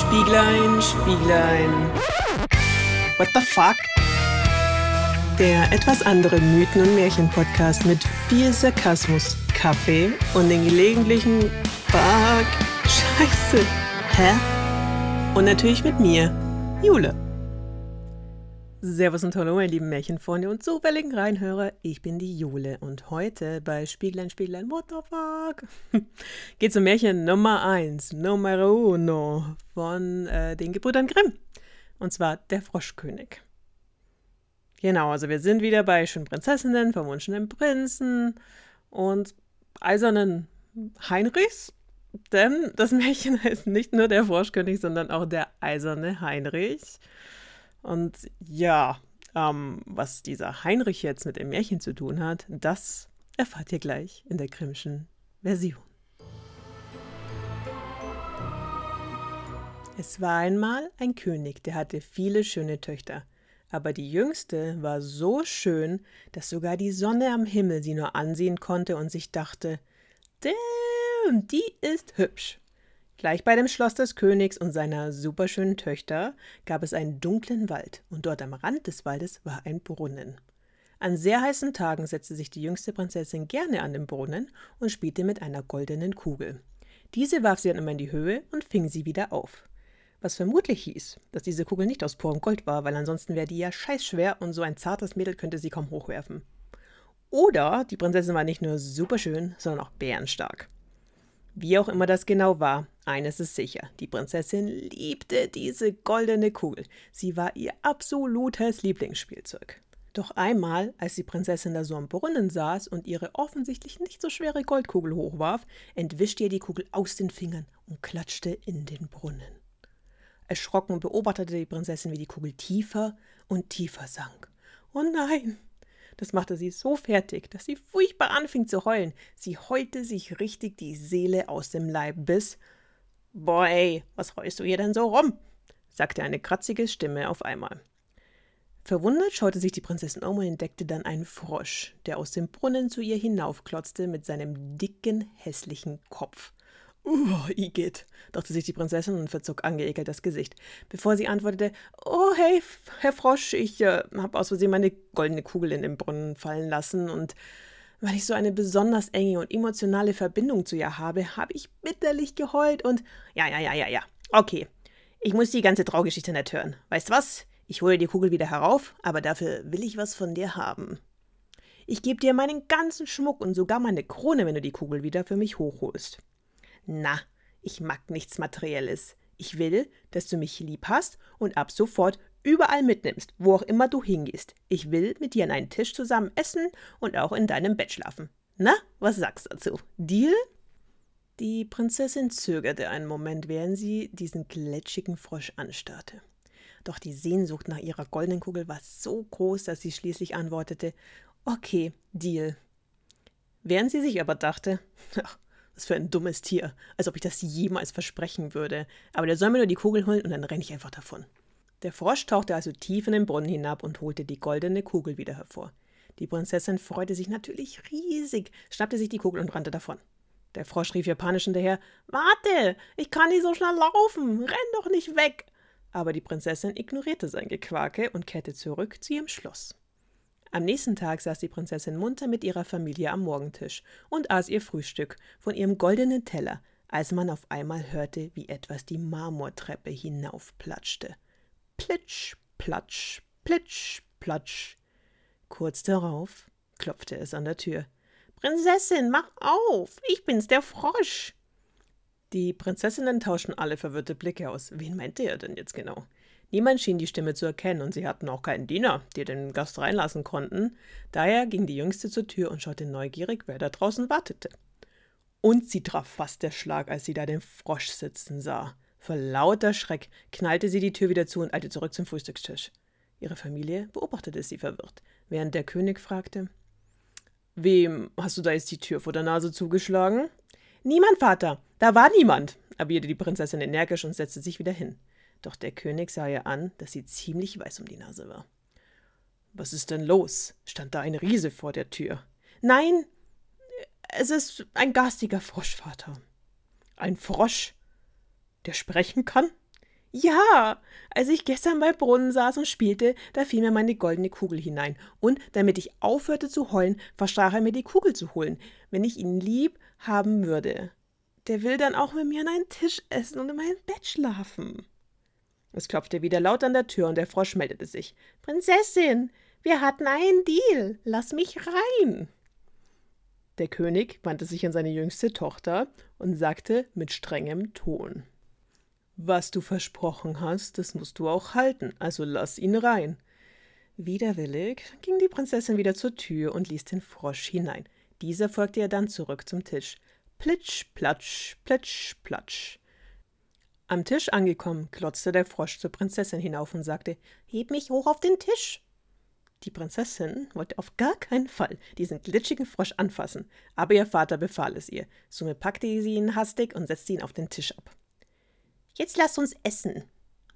Spieglein, Spieglein. What the fuck? Der etwas andere Mythen- und Märchen-Podcast mit viel Sarkasmus, Kaffee und den gelegentlichen Fuck, Scheiße, hä? Und natürlich mit mir, Jule. Servus und hallo, meine lieben Märchenfreunde und zufälligen Reinhörer. Ich bin die Jule und heute bei Spieglein, Spieglein, what the fuck? geht zum Märchen Nummer 1, Numero uno von äh, den Gebrüdern Grimm. Und zwar der Froschkönig. Genau, also wir sind wieder bei schönen Prinzessinnen, verwunschenen Prinzen und eisernen Heinrichs. Denn das Märchen heißt nicht nur der Froschkönig, sondern auch der eiserne Heinrich. Und ja, ähm, was dieser Heinrich jetzt mit dem Märchen zu tun hat, das erfahrt ihr gleich in der Grimmschen Version. Es war einmal ein König, der hatte viele schöne Töchter. Aber die jüngste war so schön, dass sogar die Sonne am Himmel sie nur ansehen konnte und sich dachte, damn, die ist hübsch. Gleich bei dem Schloss des Königs und seiner superschönen Töchter gab es einen dunklen Wald, und dort am Rand des Waldes war ein Brunnen. An sehr heißen Tagen setzte sich die jüngste Prinzessin gerne an den Brunnen und spielte mit einer goldenen Kugel. Diese warf sie dann immer in die Höhe und fing sie wieder auf. Was vermutlich hieß, dass diese Kugel nicht aus purem Gold war, weil ansonsten wäre die ja scheißschwer und so ein zartes Mädel könnte sie kaum hochwerfen. Oder die Prinzessin war nicht nur superschön, sondern auch bärenstark. Wie auch immer das genau war, eines ist sicher, die Prinzessin liebte diese goldene Kugel. Sie war ihr absolutes Lieblingsspielzeug. Doch einmal, als die Prinzessin da so am Brunnen saß und ihre offensichtlich nicht so schwere Goldkugel hochwarf, entwischte ihr die Kugel aus den Fingern und klatschte in den Brunnen. Erschrocken beobachtete die Prinzessin, wie die Kugel tiefer und tiefer sank. Oh nein, das machte sie so fertig, dass sie furchtbar anfing zu heulen. Sie heulte sich richtig die Seele aus dem Leib bis Boah, ey, was heust du hier denn so rum? sagte eine kratzige Stimme auf einmal. Verwundert schaute sich die Prinzessin um und entdeckte dann einen Frosch, der aus dem Brunnen zu ihr hinaufklotzte mit seinem dicken, hässlichen Kopf. Uh, Igitt, dachte sich die Prinzessin und verzog angeekelt das Gesicht, bevor sie antwortete: Oh, hey, Herr Frosch, ich äh, habe aus Versehen meine goldene Kugel in den Brunnen fallen lassen und weil ich so eine besonders enge und emotionale Verbindung zu ihr habe, habe ich bitterlich geheult und ja, ja, ja, ja, ja. Okay. Ich muss die ganze Traugeschichte nicht hören. Weißt was? Ich hole die Kugel wieder herauf, aber dafür will ich was von dir haben. Ich gebe dir meinen ganzen Schmuck und sogar meine Krone, wenn du die Kugel wieder für mich hochholst. Na, ich mag nichts Materielles. Ich will, dass du mich lieb hast und ab sofort überall mitnimmst, wo auch immer du hingehst. Ich will mit dir an einen Tisch zusammen essen und auch in deinem Bett schlafen. Na, was sagst du dazu? Deal? Die Prinzessin zögerte einen Moment, während sie diesen gletschigen Frosch anstarrte. Doch die Sehnsucht nach ihrer goldenen Kugel war so groß, dass sie schließlich antwortete: Okay, Deal. Während sie sich aber dachte: Ach, was für ein dummes Tier, als ob ich das jemals versprechen würde. Aber der soll mir nur die Kugel holen und dann renne ich einfach davon. Der Frosch tauchte also tief in den Brunnen hinab und holte die goldene Kugel wieder hervor. Die Prinzessin freute sich natürlich riesig, schnappte sich die Kugel und rannte davon. Der Frosch rief ihr panisch hinterher: Warte, ich kann nicht so schnell laufen, renn doch nicht weg! Aber die Prinzessin ignorierte sein Gequake und kehrte zurück zu ihrem Schloss. Am nächsten Tag saß die Prinzessin munter mit ihrer Familie am Morgentisch und aß ihr Frühstück von ihrem goldenen Teller, als man auf einmal hörte, wie etwas die Marmortreppe hinaufplatschte. Plitsch, platsch, plitsch, platsch. Kurz darauf klopfte es an der Tür. Prinzessin, mach auf! Ich bin's, der Frosch! Die Prinzessinnen tauschten alle verwirrte Blicke aus. Wen meinte er denn jetzt genau? Niemand schien die Stimme zu erkennen, und sie hatten auch keinen Diener, die den Gast reinlassen konnten. Daher ging die Jüngste zur Tür und schaute neugierig, wer da draußen wartete. Und sie traf fast der Schlag, als sie da den Frosch sitzen sah. Vor lauter Schreck knallte sie die Tür wieder zu und eilte zurück zum Frühstückstisch. Ihre Familie beobachtete sie verwirrt, während der König fragte: Wem hast du da jetzt die Tür vor der Nase zugeschlagen? Niemand, Vater, da war niemand, erwiderte die Prinzessin energisch und setzte sich wieder hin. Doch der König sah ihr an, dass sie ziemlich weiß um die Nase war. Was ist denn los? Stand da ein Riese vor der Tür. Nein, es ist ein garstiger Froschvater. Ein Frosch, der sprechen kann? Ja, als ich gestern bei Brunnen saß und spielte, da fiel mir meine goldene Kugel hinein. Und damit ich aufhörte zu heulen, versprach er mir die Kugel zu holen, wenn ich ihn lieb haben würde. Der will dann auch mit mir an einen Tisch essen und in mein Bett schlafen. Es klopfte wieder laut an der Tür und der Frosch meldete sich. Prinzessin, wir hatten einen Deal. Lass mich rein. Der König wandte sich an seine jüngste Tochter und sagte mit strengem Ton Was du versprochen hast, das musst du auch halten, also lass ihn rein. Widerwillig ging die Prinzessin wieder zur Tür und ließ den Frosch hinein. Dieser folgte ihr dann zurück zum Tisch. Plitsch, platsch, plitsch, platsch. Am Tisch angekommen, klotzte der Frosch zur Prinzessin hinauf und sagte: Heb mich hoch auf den Tisch. Die Prinzessin wollte auf gar keinen Fall diesen glitschigen Frosch anfassen, aber ihr Vater befahl es ihr. Somit packte sie ihn hastig und setzte ihn auf den Tisch ab. Jetzt lass uns essen,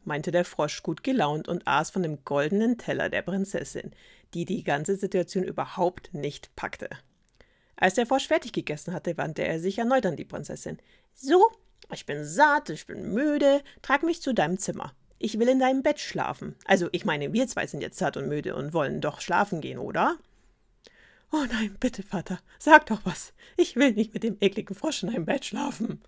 meinte der Frosch gut gelaunt und aß von dem goldenen Teller der Prinzessin, die die ganze Situation überhaupt nicht packte. Als der Frosch fertig gegessen hatte, wandte er sich erneut an die Prinzessin. So, ich bin satt, ich bin müde, trag mich zu deinem Zimmer. Ich will in deinem Bett schlafen. Also, ich meine, wir zwei sind jetzt satt und müde und wollen doch schlafen gehen, oder? Oh nein, bitte, Vater, sag doch was. Ich will nicht mit dem ekligen Frosch in einem Bett schlafen.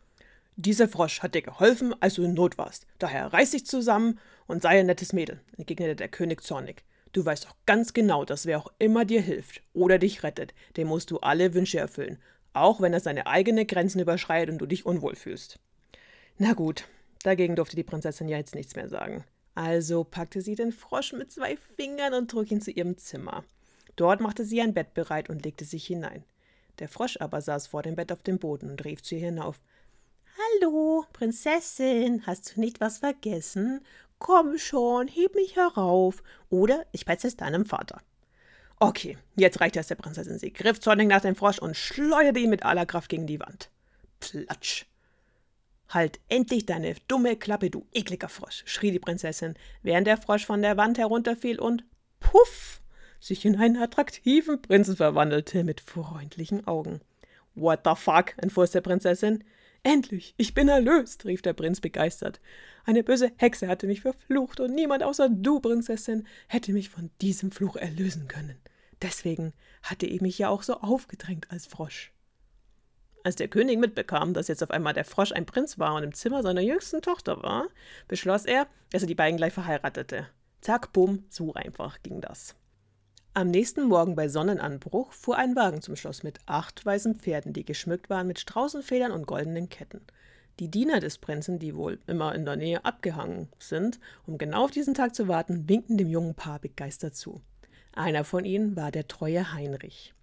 Dieser Frosch hat dir geholfen, als du in Not warst. Daher reiß dich zusammen und sei ein nettes Mädel, entgegnete der König zornig. Du weißt doch ganz genau, dass wer auch immer dir hilft oder dich rettet, dem musst du alle Wünsche erfüllen, auch wenn er seine eigenen Grenzen überschreitet und du dich unwohl fühlst. Na gut, Dagegen durfte die Prinzessin ja jetzt nichts mehr sagen. Also packte sie den Frosch mit zwei Fingern und trug ihn zu ihrem Zimmer. Dort machte sie ein Bett bereit und legte sich hinein. Der Frosch aber saß vor dem Bett auf dem Boden und rief zu ihr hinauf Hallo, Prinzessin, hast du nicht was vergessen? Komm schon, heb mich herauf, oder ich beiße es deinem Vater. Okay, jetzt reichte es der Prinzessin. Sie griff zornig nach dem Frosch und schleuderte ihn mit aller Kraft gegen die Wand. Platsch! Halt endlich deine dumme Klappe, du ekliger Frosch, schrie die Prinzessin, während der Frosch von der Wand herunterfiel und puff sich in einen attraktiven Prinzen verwandelte mit freundlichen Augen. What the fuck? entfuhr der Prinzessin. Endlich, ich bin erlöst, rief der Prinz begeistert. Eine böse Hexe hatte mich verflucht und niemand außer du, Prinzessin, hätte mich von diesem Fluch erlösen können. Deswegen hatte ich mich ja auch so aufgedrängt als Frosch. Als der König mitbekam, dass jetzt auf einmal der Frosch ein Prinz war und im Zimmer seiner jüngsten Tochter war, beschloss er, dass er die beiden gleich verheiratete. Zack, bumm, so einfach ging das. Am nächsten Morgen bei Sonnenanbruch fuhr ein Wagen zum Schloss mit acht weißen Pferden, die geschmückt waren mit Straußenfedern und goldenen Ketten. Die Diener des Prinzen, die wohl immer in der Nähe abgehangen sind, um genau auf diesen Tag zu warten, winkten dem jungen Paar begeistert zu. Einer von ihnen war der treue Heinrich.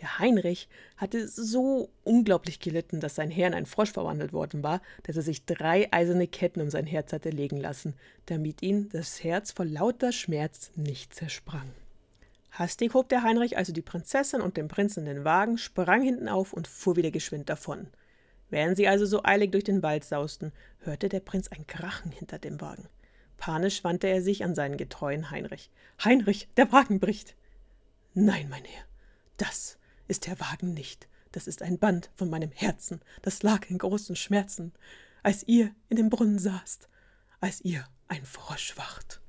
Der Heinrich hatte so unglaublich gelitten, dass sein Herr in einen Frosch verwandelt worden war, dass er sich drei eiserne Ketten um sein Herz hatte legen lassen, damit ihn das Herz vor lauter Schmerz nicht zersprang. Hastig hob der Heinrich also die Prinzessin und den Prinzen in den Wagen, sprang hinten auf und fuhr wieder geschwind davon. Während sie also so eilig durch den Wald sausten, hörte der Prinz ein Krachen hinter dem Wagen. Panisch wandte er sich an seinen getreuen Heinrich. Heinrich, der Wagen bricht. Nein, mein Herr, das ist der Wagen nicht. Das ist ein Band von meinem Herzen, das lag in großen Schmerzen, als ihr in dem Brunnen saßt, als ihr ein Frosch wart.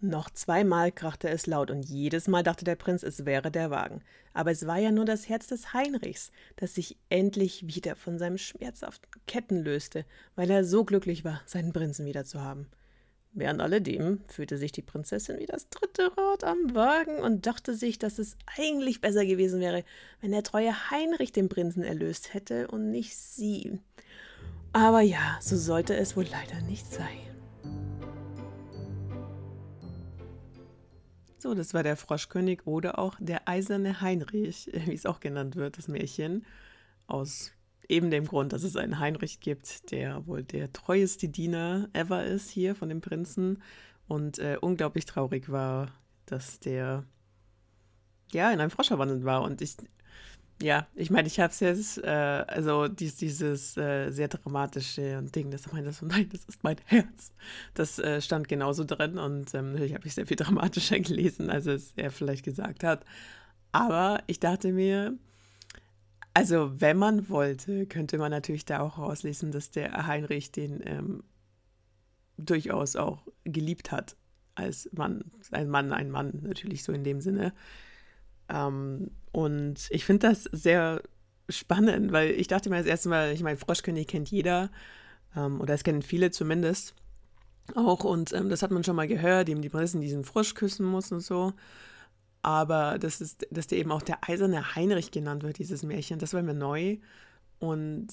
Noch zweimal krachte es laut, und jedes Mal dachte der Prinz, es wäre der Wagen. Aber es war ja nur das Herz des Heinrichs, das sich endlich wieder von seinem schmerzhaften Ketten löste, weil er so glücklich war, seinen Prinzen wieder zu haben. Während alledem fühlte sich die Prinzessin wie das dritte Rad am Wagen und dachte sich, dass es eigentlich besser gewesen wäre, wenn der treue Heinrich den Prinzen erlöst hätte und nicht sie. Aber ja, so sollte es wohl leider nicht sein. So, das war der Froschkönig oder auch der eiserne Heinrich, wie es auch genannt wird, das Märchen aus eben dem Grund, dass es einen Heinrich gibt, der wohl der treueste Diener ever ist hier von dem Prinzen und äh, unglaublich traurig war, dass der ja in einen Frosch verwandelt war. Und ich, ja, ich meine, ich habe es jetzt, äh, also dies, dieses äh, sehr dramatische Ding, das meinte so, nein, das ist mein Herz. Das äh, stand genauso drin und ähm, natürlich habe ich sehr viel dramatischer gelesen, als es er vielleicht gesagt hat. Aber ich dachte mir, also, wenn man wollte, könnte man natürlich da auch rauslesen, dass der Heinrich den ähm, durchaus auch geliebt hat. Als Mann, ein Mann, ein Mann, natürlich so in dem Sinne. Ähm, und ich finde das sehr spannend, weil ich dachte mir das erste Mal, ich meine, Froschkönig kennt jeder, ähm, oder es kennen viele zumindest auch, und ähm, das hat man schon mal gehört, eben die Prinzessin diesen Frosch küssen muss und so. Aber das ist, dass der eben auch der eiserne Heinrich genannt wird, dieses Märchen, das war mir neu. Und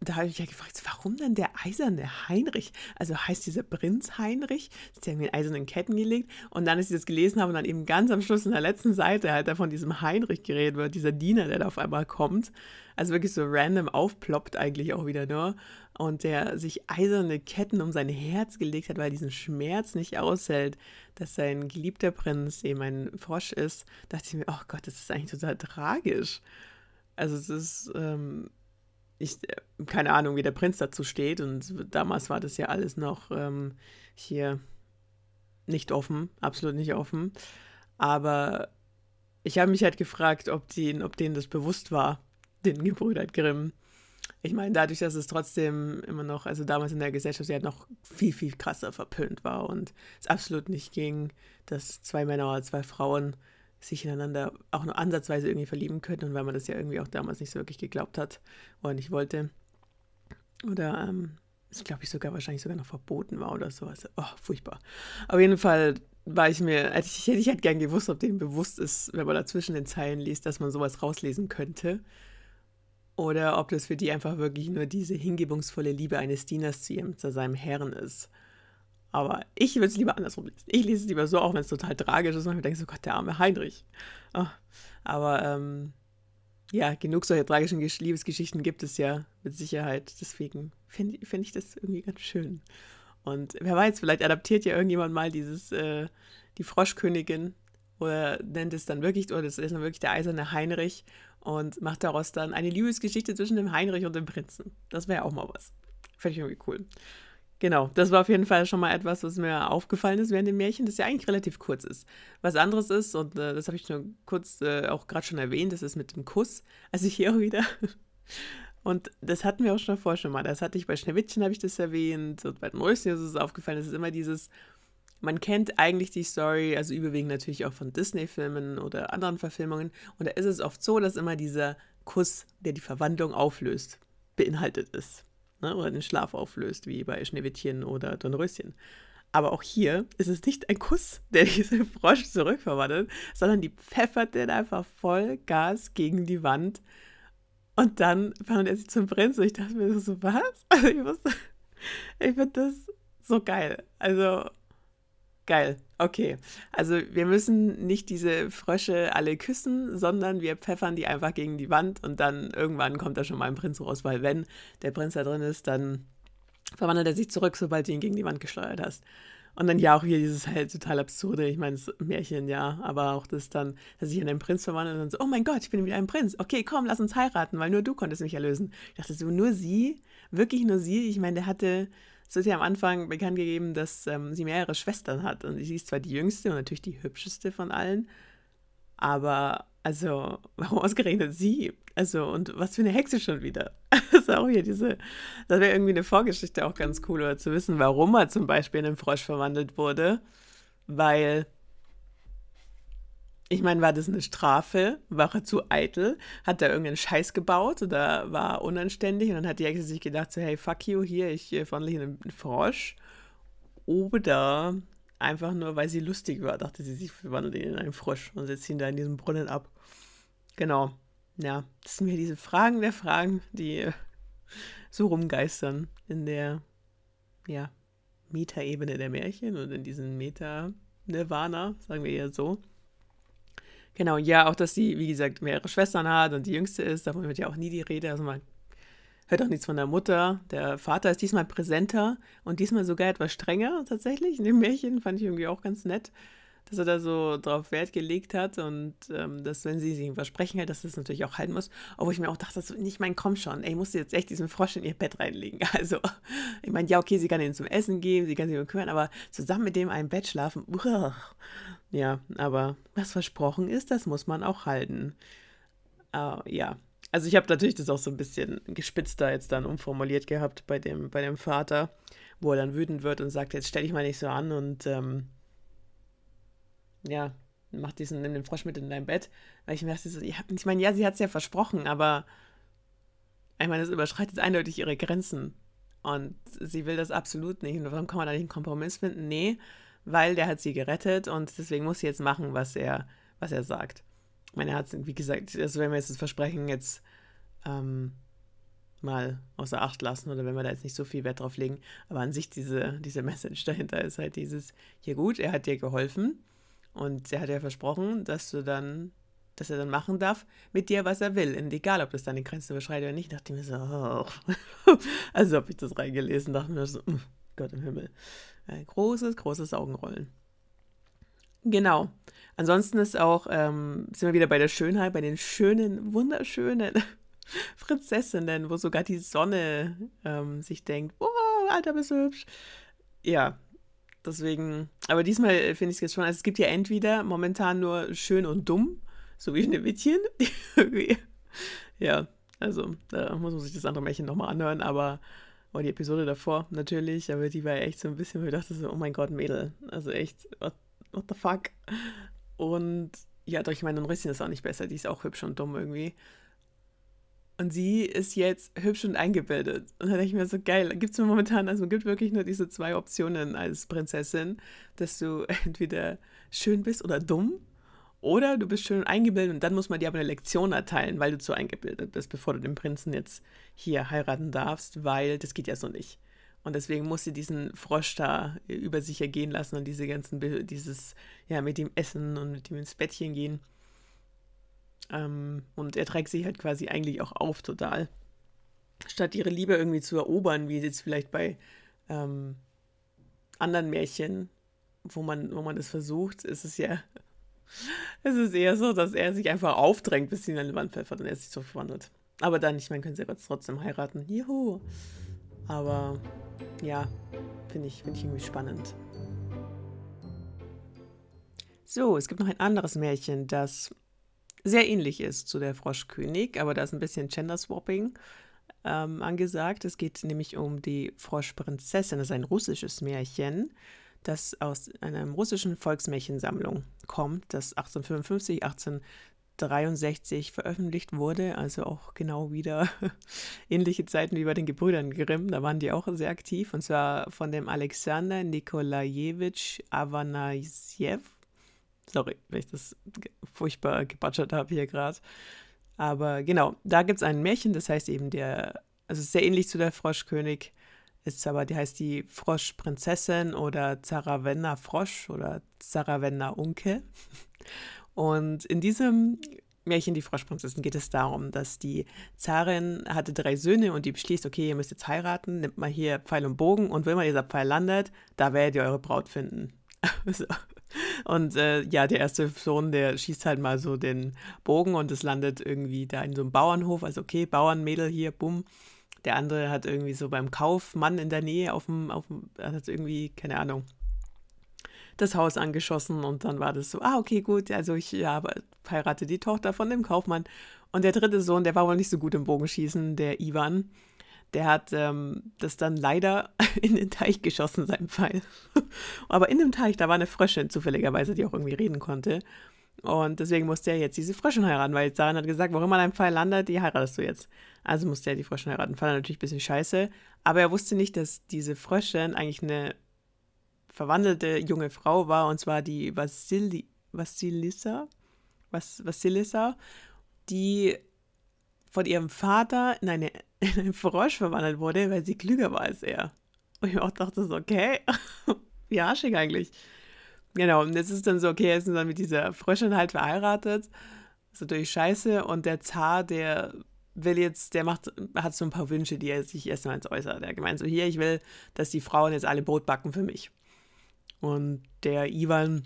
da habe ich ja gefragt, warum denn der eiserne Heinrich? Also heißt dieser Prinz Heinrich, ist ja in eisernen Ketten gelegt. Und dann, als ich das gelesen habe und dann eben ganz am Schluss in der letzten Seite halt da von diesem Heinrich geredet wird, dieser Diener, der da auf einmal kommt. Also wirklich so random aufploppt eigentlich auch wieder nur. Und der sich eiserne Ketten um sein Herz gelegt hat, weil er diesen Schmerz nicht aushält, dass sein geliebter Prinz eben ein Frosch ist. Da dachte ich mir, oh Gott, das ist eigentlich total tragisch. Also es ist... Ähm, ich, äh, keine Ahnung, wie der Prinz dazu steht. Und damals war das ja alles noch ähm, hier nicht offen, absolut nicht offen. Aber ich habe mich halt gefragt, ob, die, ob denen das bewusst war, den Gebrüdern Grimm. Ich meine, dadurch, dass es trotzdem immer noch, also damals in der Gesellschaft ja noch viel, viel krasser verpönt war und es absolut nicht ging, dass zwei Männer oder zwei Frauen sich ineinander auch nur ansatzweise irgendwie verlieben können und weil man das ja irgendwie auch damals nicht so wirklich geglaubt hat oder nicht wollte. Oder ähm, glaube ich sogar wahrscheinlich sogar noch verboten war oder so. Also, oh, furchtbar. Auf jeden Fall war ich mir, hätte ich, hätte ich halt gern gewusst, ob dem bewusst ist, wenn man da zwischen den Zeilen liest, dass man sowas rauslesen könnte. Oder ob das für die einfach wirklich nur diese hingebungsvolle Liebe eines Dieners zu, ihrem, zu seinem Herrn ist. Aber ich würde es lieber andersrum lesen. Ich lese es lieber so, auch wenn es total tragisch ist und ich denke so, Gott, der arme Heinrich. Oh. Aber ähm, ja, genug solcher tragischen Liebesgeschichten gibt es ja mit Sicherheit. Deswegen finde find ich das irgendwie ganz schön. Und wer weiß, vielleicht adaptiert ja irgendjemand mal dieses, äh, die Froschkönigin oder nennt es dann wirklich, oder das ist dann wirklich der eiserne Heinrich und macht daraus dann eine Liebesgeschichte zwischen dem Heinrich und dem Prinzen. Das wäre auch mal was. Fände ich irgendwie cool. Genau, das war auf jeden Fall schon mal etwas, was mir aufgefallen ist während dem Märchen, das ja eigentlich relativ kurz ist. Was anderes ist, und äh, das habe ich nur kurz äh, auch gerade schon erwähnt, das ist mit dem Kuss. Also hier auch wieder. Und das hatten wir auch schon davor schon mal. Das hatte ich bei Schneewittchen, habe ich das erwähnt. Und bei den Röschen ist es aufgefallen. Es ist immer dieses, man kennt eigentlich die Story, also überwiegend natürlich auch von Disney-Filmen oder anderen Verfilmungen. Und da ist es oft so, dass immer dieser Kuss, der die Verwandlung auflöst, beinhaltet ist ne, oder den Schlaf auflöst, wie bei Schneewittchen oder Dornröschen. Aber auch hier ist es nicht ein Kuss, der diese Frosch zurückverwandelt, sondern die pfeffert den einfach voll Gas gegen die Wand. Und dann fand er sich zum Prinz und ich dachte mir so, was? Also ich, ich finde das so geil. Also Geil. Okay. Also wir müssen nicht diese Frösche alle küssen, sondern wir pfeffern die einfach gegen die Wand und dann irgendwann kommt da schon mal ein Prinz raus, weil wenn der Prinz da drin ist, dann verwandelt er sich zurück, sobald du ihn gegen die Wand gesteuert hast. Und dann ja auch hier dieses halt total absurde, ich meine, das Märchen, ja, aber auch das dann, dass sich in einen Prinz verwandelt und dann so, oh mein Gott, ich bin wieder ein Prinz. Okay, komm, lass uns heiraten, weil nur du konntest mich erlösen. Ich dachte so, nur sie? Wirklich nur sie? Ich meine, der hatte es wird ja am Anfang bekannt gegeben, dass ähm, sie mehrere Schwestern hat. Und sie ist zwar die jüngste und natürlich die hübscheste von allen, aber also, warum ausgerechnet sie? Also, und was für eine Hexe schon wieder? Das ist auch hier diese, das wäre irgendwie eine Vorgeschichte auch ganz cool, oder zu wissen, warum er zum Beispiel in einen Frosch verwandelt wurde. Weil ich meine, war das eine Strafe? War er zu eitel? Hat er irgendeinen Scheiß gebaut oder war unanständig? Und dann hat die Hexe sich gedacht, so, hey, fuck you, hier, ich äh, verwandle hier einen Frosch. Oder einfach nur, weil sie lustig war, dachte sie, sie verwandelt ihn in einen Frosch und setzt ihn da in diesem Brunnen ab. Genau. Ja, das sind mir diese Fragen der Fragen, die äh, so rumgeistern in der, ja, Meta-Ebene der Märchen und in diesem Meta-Nirvana, sagen wir eher so. Genau, ja, auch, dass sie, wie gesagt, mehrere Schwestern hat und die jüngste ist, davon wird ja auch nie die Rede. Also man hört auch nichts von der Mutter. Der Vater ist diesmal präsenter und diesmal sogar etwas strenger tatsächlich. In dem Märchen fand ich irgendwie auch ganz nett, dass er da so drauf Wert gelegt hat und ähm, dass, wenn sie sich ein Versprechen hält, dass das natürlich auch halten muss. Obwohl ich mir auch dachte, das nicht mein komm schon, ey, musst du jetzt echt diesen Frosch in ihr Bett reinlegen. Also, ich meine, ja, okay, sie kann ihn zum Essen geben, sie kann sich um kümmern, aber zusammen mit dem ein Bett schlafen, uah. Ja, aber was versprochen ist, das muss man auch halten. Uh, ja, also ich habe natürlich das auch so ein bisschen gespitzter jetzt dann umformuliert gehabt bei dem, bei dem Vater, wo er dann wütend wird und sagt, jetzt stell dich mal nicht so an und ähm, ja, mach diesen, nimm den Frosch mit in dein Bett. Weil ich mir dachte, so, ich meine, ja, sie hat es ja versprochen, aber ich meine, es überschreitet eindeutig ihre Grenzen. Und sie will das absolut nicht. Und warum kann man da nicht einen Kompromiss finden? Nee, weil der hat sie gerettet und deswegen muss sie jetzt machen, was er, was er sagt. Ich meine, er hat wie gesagt, also wenn wir jetzt das Versprechen jetzt ähm, mal außer Acht lassen oder wenn wir da jetzt nicht so viel Wert drauf legen, aber an sich diese, diese Message dahinter ist halt dieses, hier gut, er hat dir geholfen und er hat dir versprochen, dass du dann dass er dann machen darf mit dir, was er will. Und egal, ob das deine Grenze überschreitet oder nicht, dachte ich mir so, oh. also habe ich das reingelesen, dachte mir so, oh Gott im Himmel. Ein großes, großes Augenrollen. Genau. Ansonsten ist auch, ähm, sind wir wieder bei der Schönheit, bei den schönen, wunderschönen Prinzessinnen, wo sogar die Sonne ähm, sich denkt, oh, Alter, bist du hübsch. Ja, deswegen, aber diesmal finde ich es jetzt schon, also es gibt ja entweder momentan nur schön und dumm so wie Schneewittchen. ja, also da muss man sich das andere Märchen nochmal anhören, aber oder die Episode davor natürlich, aber die war echt so ein bisschen, wo ich dachte so, oh mein Gott, Mädel, also echt, what, what the fuck? Und ja, doch, ich meine, Rissin ist auch nicht besser, die ist auch hübsch und dumm irgendwie. Und sie ist jetzt hübsch und eingebildet. Und da denke ich mir so, geil, gibt es momentan, also gibt wirklich nur diese zwei Optionen als Prinzessin, dass du entweder schön bist oder dumm. Oder du bist schön eingebildet und dann muss man dir aber eine Lektion erteilen, weil du zu eingebildet bist, bevor du den Prinzen jetzt hier heiraten darfst, weil das geht ja so nicht. Und deswegen muss sie diesen Frosch da über sich ergehen lassen und diese ganzen, dieses, ja, mit ihm essen und mit ihm ins Bettchen gehen. Ähm, und er trägt sich halt quasi eigentlich auch auf total. Statt ihre Liebe irgendwie zu erobern, wie jetzt vielleicht bei ähm, anderen Märchen, wo man, wo man das versucht, ist es ja es ist eher so, dass er sich einfach aufdrängt, bis sie in eine Wand pfeffert und er sich so verwandelt. Aber dann, ich meine, können sie jetzt trotzdem heiraten. Juhu. Aber ja, finde ich, find ich irgendwie spannend. So, es gibt noch ein anderes Märchen, das sehr ähnlich ist zu der Froschkönig, aber da ist ein bisschen Gender-Swapping ähm, angesagt. Es geht nämlich um die Froschprinzessin. Das ist ein russisches Märchen das aus einer russischen Volksmärchensammlung kommt, das 1855, 1863 veröffentlicht wurde, also auch genau wieder ähnliche Zeiten wie bei den Gebrüdern Grimm, da waren die auch sehr aktiv, und zwar von dem Alexander Nikolajewitsch Avanasjew. Sorry, wenn ich das furchtbar gebutschert habe hier gerade. Aber genau, da gibt es ein Märchen, das heißt eben der, also sehr ähnlich zu der Froschkönig, ist aber, die heißt die Froschprinzessin oder Zaravenna Frosch oder Zaravenna Unke. Und in diesem Märchen Die Froschprinzessin geht es darum, dass die Zarin hatte drei Söhne und die beschließt, okay, ihr müsst jetzt heiraten, nimmt mal hier Pfeil und Bogen und wenn mal dieser Pfeil landet, da werdet ihr eure Braut finden. so. Und äh, ja, der erste Sohn, der schießt halt mal so den Bogen und es landet irgendwie da in so einem Bauernhof. Also okay, Bauernmädel hier, bumm. Der andere hat irgendwie so beim Kaufmann in der Nähe auf dem, auf dem, hat irgendwie, keine Ahnung, das Haus angeschossen und dann war das so, ah, okay, gut, also ich ja, heirate die Tochter von dem Kaufmann. Und der dritte Sohn, der war wohl nicht so gut im Bogenschießen, der Ivan, der hat ähm, das dann leider in den Teich geschossen, sein Pfeil. Aber in dem Teich, da war eine Fröschin zufälligerweise, die auch irgendwie reden konnte. Und deswegen musste er jetzt diese Fröschin heiraten, weil Saran hat gesagt, warum immer dein Pfeil landet, die heiratest du jetzt. Also musste er die Fröschin heiraten. Fand er natürlich ein bisschen scheiße. Aber er wusste nicht, dass diese Fröschin eigentlich eine verwandelte junge Frau war, und zwar die Vasili, Vasilissa, Was, Vasilissa, die von ihrem Vater in, eine, in einen Frosch verwandelt wurde, weil sie klüger war als er. Und ich auch dachte so, okay, wie arschig eigentlich. Genau, und jetzt ist dann so, okay, er ist dann mit dieser Fröschin halt verheiratet. Das ist natürlich scheiße. Und der Zar, der will jetzt, der macht, hat so ein paar Wünsche, die er sich erstmal ins äußert. Er gemeint so, hier, ich will, dass die Frauen jetzt alle Brot backen für mich. Und der Ivan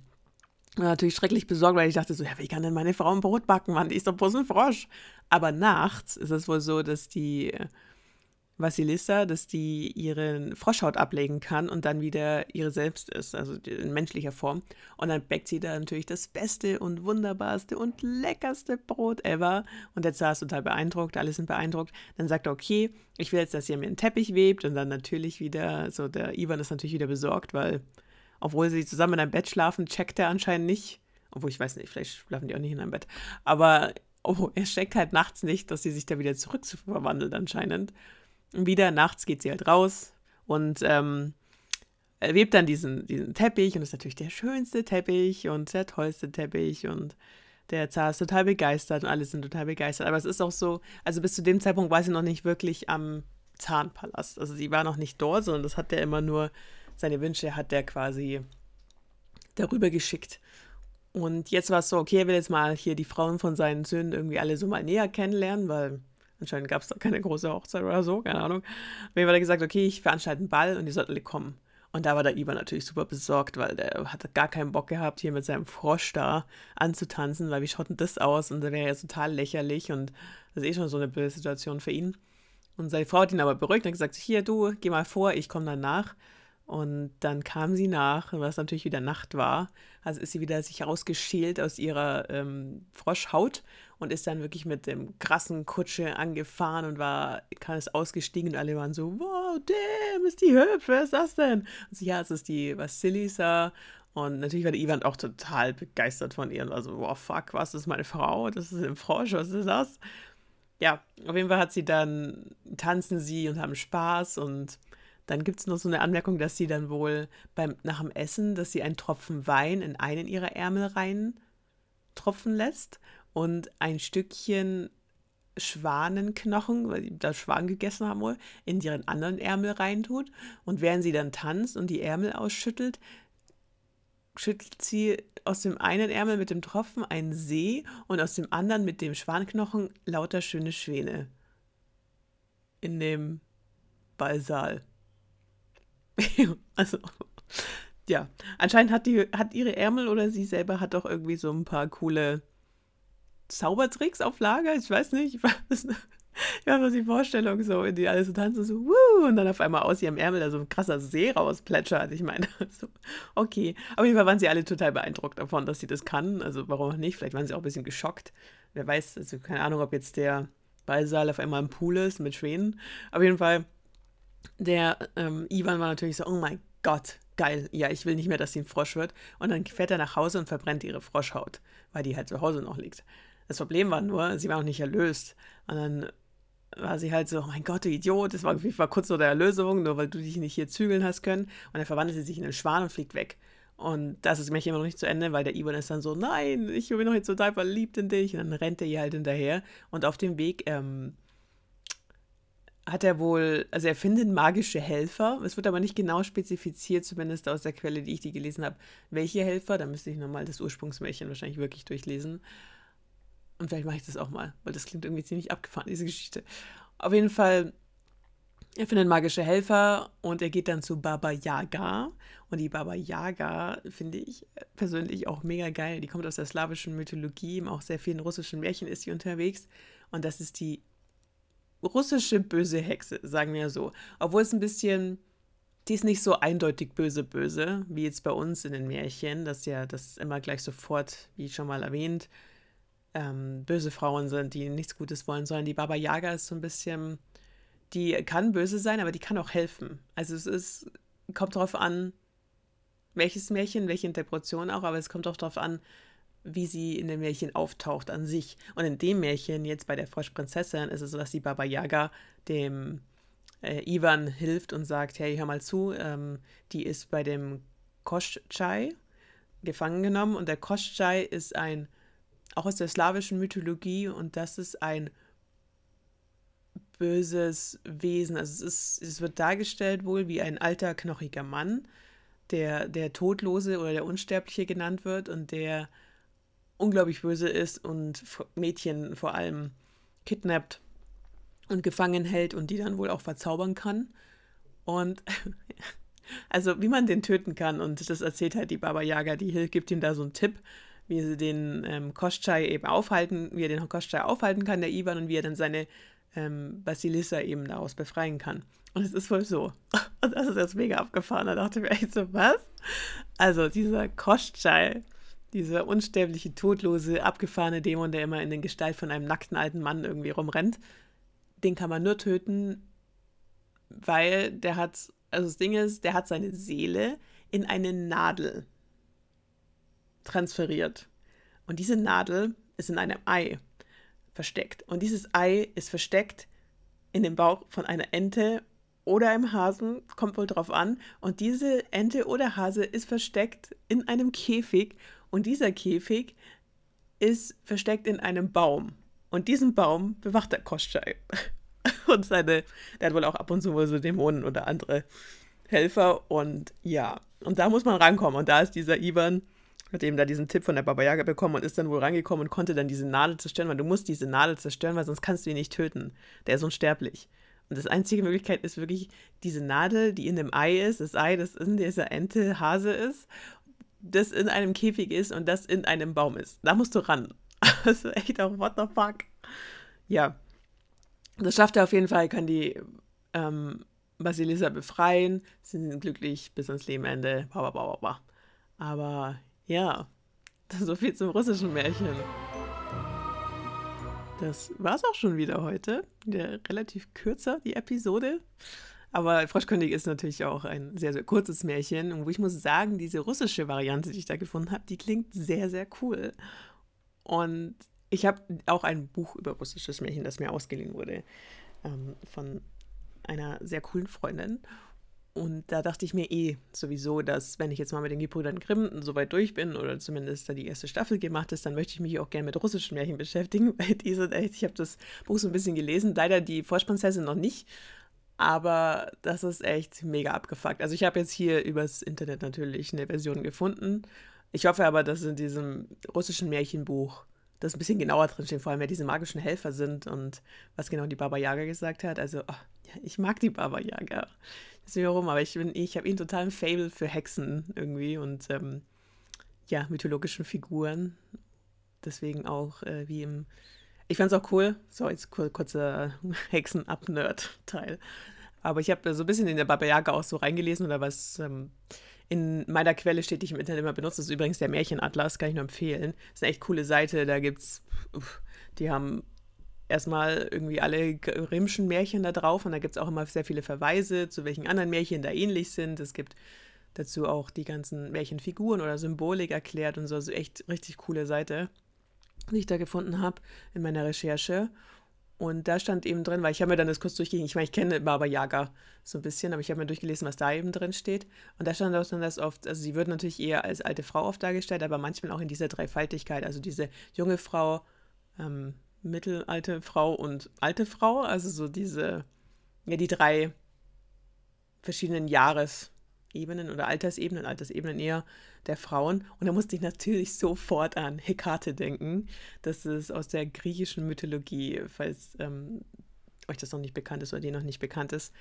war natürlich schrecklich besorgt, weil ich dachte so, ja, wie kann denn meine Frau ein Brot backen, Mann? Die ist doch bloß ein Frosch. Aber nachts ist es wohl so, dass die Vasilissa, dass die ihre Froschhaut ablegen kann und dann wieder ihre selbst ist, also in menschlicher Form. Und dann backt sie da natürlich das beste und wunderbarste und leckerste Brot ever. Und der Zar ist total beeindruckt, alle sind beeindruckt. Dann sagt er, okay, ich will jetzt, dass ihr mir einen Teppich webt. Und dann natürlich wieder, so der Ivan ist natürlich wieder besorgt, weil, obwohl sie zusammen in einem Bett schlafen, checkt er anscheinend nicht. Obwohl ich weiß nicht, vielleicht schlafen die auch nicht in einem Bett. Aber oh, er checkt halt nachts nicht, dass sie sich da wieder zurück verwandelt anscheinend. Und wieder nachts geht sie halt raus und ähm, webt dann diesen, diesen Teppich und ist natürlich der schönste Teppich und der tollste Teppich und der Zar ist total begeistert und alle sind total begeistert. Aber es ist auch so, also bis zu dem Zeitpunkt war sie noch nicht wirklich am Zahnpalast. Also sie war noch nicht dort, sondern das hat der immer nur, seine Wünsche hat der quasi darüber geschickt. Und jetzt war es so, okay, er will jetzt mal hier die Frauen von seinen Söhnen irgendwie alle so mal näher kennenlernen, weil Anscheinend gab es da keine große Hochzeit oder so, keine Ahnung. Jeden Fall hat er gesagt, okay, ich veranstalte einen Ball und die sollten alle kommen. Und da war der Ivan natürlich super besorgt, weil der hat gar keinen Bock gehabt, hier mit seinem Frosch da anzutanzen, weil wie schaut denn das aus? Und der wäre ja total lächerlich und das ist eh schon so eine blöde Situation für ihn. Und seine Frau hat ihn aber beruhigt und hat gesagt, hier, du, geh mal vor, ich komme dann nach. Und dann kam sie nach, was natürlich wieder Nacht war. Also ist sie wieder sich rausgeschält aus ihrer ähm, Froschhaut und ist dann wirklich mit dem krassen Kutsche angefahren und war, kann es ausgestiegen und alle waren so, wow, damn, ist die hübsch, wer ist das denn? Und sie, ja, es ist die Vasilisa. Und natürlich war der Ivan auch total begeistert von ihr und war so, wow, fuck, was ist meine Frau? Das ist ein Frosch, was ist das? Ja, auf jeden Fall hat sie dann, tanzen sie und haben Spaß und dann gibt es noch so eine Anmerkung, dass sie dann wohl beim, nach dem Essen, dass sie einen Tropfen Wein in einen ihrer Ärmel rein tropfen lässt und ein Stückchen Schwanenknochen, weil sie da Schwan gegessen haben wohl, in ihren anderen Ärmel reintut. Und während sie dann tanzt und die Ärmel ausschüttelt, schüttelt sie aus dem einen Ärmel mit dem Tropfen einen See und aus dem anderen mit dem Schwanknochen lauter schöne Schwäne. In dem Ballsaal. also, ja. Anscheinend hat, die, hat ihre Ärmel oder sie selber hat auch irgendwie so ein paar coole Zaubertricks auf Lager. Ich weiß nicht. Ich habe so die Vorstellung, so in die alles so tanzen, so, wuh, und dann auf einmal aus ihrem Ärmel da so ein krasser See rausplätschert. Ich meine, so, okay. Jeden Fall waren sie alle total beeindruckt davon, dass sie das kann. Also, warum auch nicht? Vielleicht waren sie auch ein bisschen geschockt. Wer weiß, also keine Ahnung, ob jetzt der Ballsaal auf einmal im Pool ist mit Schwänen. Auf jeden Fall, der ähm, Ivan war natürlich so, oh mein Gott, geil, ja, ich will nicht mehr, dass sie ein Frosch wird. Und dann fährt er nach Hause und verbrennt ihre Froschhaut, weil die halt zu Hause noch liegt. Das Problem war nur, sie war noch nicht erlöst. Und dann war sie halt so, oh mein Gott, du Idiot, das war, war kurz vor der Erlösung, nur weil du dich nicht hier zügeln hast können. Und dann verwandelt sie sich in einen Schwan und fliegt weg. Und das ist Märchen immer noch nicht zu Ende, weil der Ivan ist dann so, nein, ich bin noch jetzt total verliebt in dich. Und dann rennt er ihr halt hinterher. Und auf dem Weg ähm, hat er wohl, also er findet magische Helfer. Es wird aber nicht genau spezifiziert, zumindest aus der Quelle, die ich die gelesen habe, welche Helfer. Da müsste ich nochmal das Ursprungsmärchen wahrscheinlich wirklich durchlesen. Und vielleicht mache ich das auch mal, weil das klingt irgendwie ziemlich abgefahren, diese Geschichte. Auf jeden Fall, er findet magische Helfer und er geht dann zu Baba Yaga. Und die Baba Yaga finde ich persönlich auch mega geil. Die kommt aus der slawischen Mythologie, auch sehr vielen russischen Märchen ist sie unterwegs. Und das ist die russische böse Hexe, sagen wir so. Obwohl es ein bisschen, die ist nicht so eindeutig böse, böse, wie jetzt bei uns in den Märchen, dass ja das immer gleich sofort, wie schon mal erwähnt, ähm, böse Frauen sind, die nichts Gutes wollen, sondern die Baba Yaga ist so ein bisschen, die kann böse sein, aber die kann auch helfen. Also es ist, kommt darauf an, welches Märchen, welche Interpretation auch, aber es kommt auch darauf an, wie sie in dem Märchen auftaucht an sich. Und in dem Märchen, jetzt bei der Froschprinzessin, ist es so, dass die Baba Yaga dem äh, Ivan hilft und sagt, hey, hör mal zu, ähm, die ist bei dem Koschchai gefangen genommen und der Koschchai ist ein, auch aus der slawischen Mythologie und das ist ein böses Wesen. Also es, ist, es wird dargestellt wohl wie ein alter, knochiger Mann, der der Todlose oder der Unsterbliche genannt wird und der unglaublich böse ist und Mädchen vor allem kidnappt und gefangen hält und die dann wohl auch verzaubern kann. Und also wie man den töten kann und das erzählt halt die Baba Yaga, die gibt ihm da so einen Tipp, wie sie den ähm, Koschai eben aufhalten, wie er den Koschai aufhalten kann, der Ivan, und wie er dann seine ähm, Basilissa eben daraus befreien kann. Und es ist wohl so. Und das ist jetzt mega abgefahren. Da dachte ich mir echt so, was? Also dieser Koschai, dieser unsterbliche, todlose, abgefahrene Dämon, der immer in den Gestalt von einem nackten alten Mann irgendwie rumrennt, den kann man nur töten, weil der hat, also das Ding ist, der hat seine Seele in eine Nadel transferiert. Und diese Nadel ist in einem Ei versteckt. Und dieses Ei ist versteckt in dem Bauch von einer Ente oder einem Hasen, kommt wohl drauf an. Und diese Ente oder Hase ist versteckt in einem Käfig. Und dieser Käfig ist versteckt in einem Baum. Und diesen Baum bewacht der Koschei. Und seine, der hat wohl auch ab und zu wohl so Dämonen oder andere Helfer. Und ja, und da muss man rankommen. Und da ist dieser Ivan hat eben da diesen Tipp von der Baba Yaga bekommen und ist dann wohl rangekommen und konnte dann diese Nadel zerstören, weil du musst diese Nadel zerstören, weil sonst kannst du ihn nicht töten. Der ist unsterblich. Und das einzige Möglichkeit ist wirklich diese Nadel, die in dem Ei ist, das Ei, das in dieser Ente Hase ist, das in einem Käfig ist und das in einem Baum ist. Da musst du ran. Also echt auch, what the fuck. Ja. Das schafft er auf jeden Fall, kann die ähm, Basilissa befreien. Sie sind glücklich bis ans Lebenende. Aber ja, so viel zum russischen Märchen. Das war es auch schon wieder heute. Ja, relativ kürzer, die Episode. Aber Froschkönig ist natürlich auch ein sehr, sehr kurzes Märchen. Und ich muss sagen, diese russische Variante, die ich da gefunden habe, die klingt sehr, sehr cool. Und ich habe auch ein Buch über russisches Märchen, das mir ausgeliehen wurde, ähm, von einer sehr coolen Freundin. Und da dachte ich mir eh sowieso, dass wenn ich jetzt mal mit den Gebrüdern Grimm so weit durch bin oder zumindest da die erste Staffel gemacht ist, dann möchte ich mich auch gerne mit russischen Märchen beschäftigen, weil die sind echt, ich habe das Buch so ein bisschen gelesen, leider die Vorspannsätze noch nicht, aber das ist echt mega abgefuckt. Also ich habe jetzt hier übers Internet natürlich eine Version gefunden. Ich hoffe aber, dass in diesem russischen Märchenbuch das ein bisschen genauer drinsteht, vor allem wer diese magischen Helfer sind und was genau die Baba Yaga gesagt hat. Also, oh, ich mag die Baba Yaga. Weiß nicht warum, aber ich, ich habe ihn total ein Fable für Hexen irgendwie und ähm, ja, mythologischen Figuren. Deswegen auch äh, wie im. Ich fand es auch cool. So, jetzt kur kurzer Hexen-Up-Nerd-Teil. Aber ich habe so ein bisschen in der Baba Yaga auch so reingelesen oder was. Ähm, in meiner Quelle steht, die ich im Internet immer benutze, ist übrigens der Märchenatlas, kann ich nur empfehlen. Das ist eine echt coole Seite, da gibt's, die haben erstmal irgendwie alle Grimmschen Märchen da drauf und da gibt es auch immer sehr viele Verweise, zu welchen anderen Märchen da ähnlich sind. Es gibt dazu auch die ganzen Märchenfiguren oder Symbolik erklärt und so. Also echt richtig coole Seite, die ich da gefunden habe in meiner Recherche. Und da stand eben drin, weil ich habe mir dann das kurz durchgelesen, ich meine, ich kenne Baba Yaga so ein bisschen, aber ich habe mir durchgelesen, was da eben drin steht. Und da stand auch dann, dass oft, also sie wird natürlich eher als alte Frau oft dargestellt, aber manchmal auch in dieser Dreifaltigkeit, also diese junge Frau, ähm, mittelalte Frau und alte Frau, also so diese, ja, die drei verschiedenen Jahresebenen oder Altersebenen, Altersebenen eher der Frauen. Und da musste ich natürlich sofort an Hekate denken. Das ist aus der griechischen Mythologie, falls ähm, euch das noch nicht bekannt ist oder dir noch nicht bekannt ist.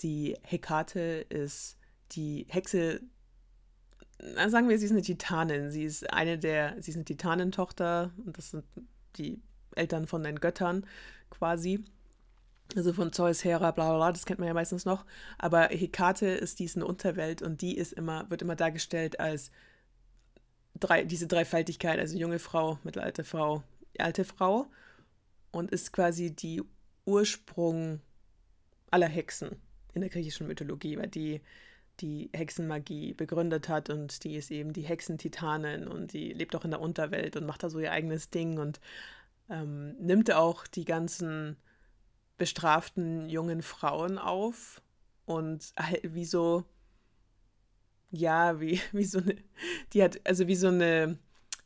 Die Hekate ist die Hexe, sagen wir, sie ist eine Titanin. Sie ist eine der, sie ist eine Titanentochter und das sind die Eltern von den Göttern quasi. Also von Zeus, Hera, bla bla bla, das kennt man ja meistens noch. Aber Hekate ist diese Unterwelt und die ist immer, wird immer dargestellt als drei, diese Dreifaltigkeit, also junge Frau, mittelalte Frau, alte Frau und ist quasi die Ursprung aller Hexen in der griechischen Mythologie, weil die die Hexenmagie begründet hat und die ist eben die Hexentitanin und die lebt auch in der Unterwelt und macht da so ihr eigenes Ding und ähm, nimmt auch die ganzen bestraften jungen Frauen auf und wie so, ja, wie, wie so eine, die hat, also wie so eine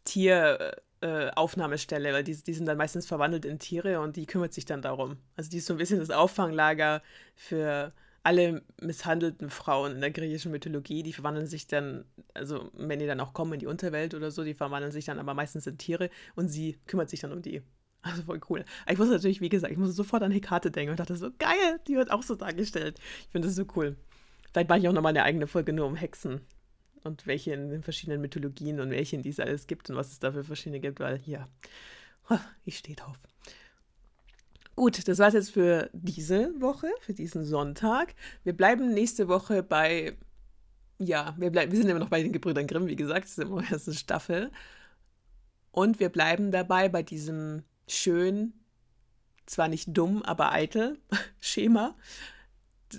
Tieraufnahmestelle, äh, weil die, die sind dann meistens verwandelt in Tiere und die kümmert sich dann darum. Also die ist so ein bisschen das Auffanglager für alle misshandelten Frauen in der griechischen Mythologie, die verwandeln sich dann, also wenn die dann auch kommen in die Unterwelt oder so, die verwandeln sich dann aber meistens in Tiere und sie kümmert sich dann um die. Also voll cool. Ich muss natürlich, wie gesagt, ich muss sofort an Hekate denken und dachte so, geil, die wird auch so dargestellt. Ich finde das so cool. Vielleicht mache ich auch nochmal eine eigene Folge nur um Hexen und welche in den verschiedenen Mythologien und welche die es alles gibt und was es da für verschiedene gibt, weil ja, ich stehe drauf. Gut, das war's jetzt für diese Woche, für diesen Sonntag. Wir bleiben nächste Woche bei, ja, wir, bleib, wir sind immer noch bei den Gebrüdern Grimm, wie gesagt, das ist immer erste Staffel. Und wir bleiben dabei bei diesem schön, zwar nicht dumm, aber eitel Schema.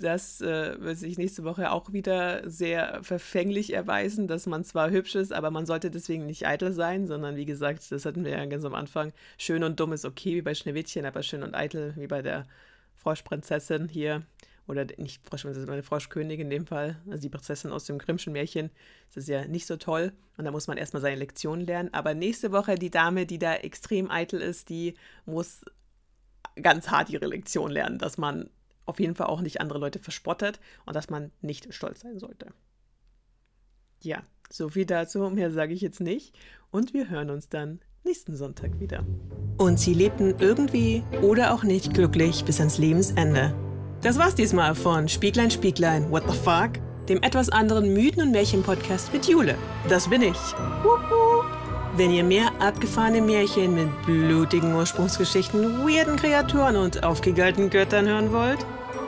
Das äh, wird sich nächste Woche auch wieder sehr verfänglich erweisen, dass man zwar hübsch ist, aber man sollte deswegen nicht eitel sein, sondern wie gesagt, das hatten wir ja ganz am Anfang. Schön und dumm ist okay wie bei Schneewittchen, aber schön und eitel wie bei der Froschprinzessin hier. Oder nicht Froschprinzessin, sondern Froschkönigin in dem Fall. Also die Prinzessin aus dem Grimmschen Märchen. Das ist ja nicht so toll. Und da muss man erstmal seine Lektion lernen. Aber nächste Woche die Dame, die da extrem eitel ist, die muss ganz hart ihre Lektion lernen, dass man auf jeden Fall auch nicht andere Leute verspottet und dass man nicht stolz sein sollte. Ja, so viel dazu, mehr sage ich jetzt nicht und wir hören uns dann nächsten Sonntag wieder. Und sie lebten irgendwie oder auch nicht glücklich bis ans Lebensende. Das war's diesmal von Spieglein Spieglein, What the fuck? Dem etwas anderen Mythen- und Märchen-Podcast mit Jule. Das bin ich. Wenn ihr mehr abgefahrene Märchen mit blutigen Ursprungsgeschichten, weirden Kreaturen und aufgegalten Göttern hören wollt,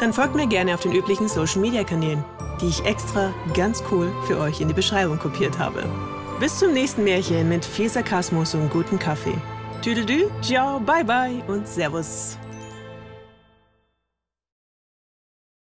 dann folgt mir gerne auf den üblichen Social Media Kanälen, die ich extra ganz cool für euch in die Beschreibung kopiert habe. Bis zum nächsten Märchen mit viel Sarkasmus und guten Kaffee. Tüdelü, ciao, bye bye und Servus.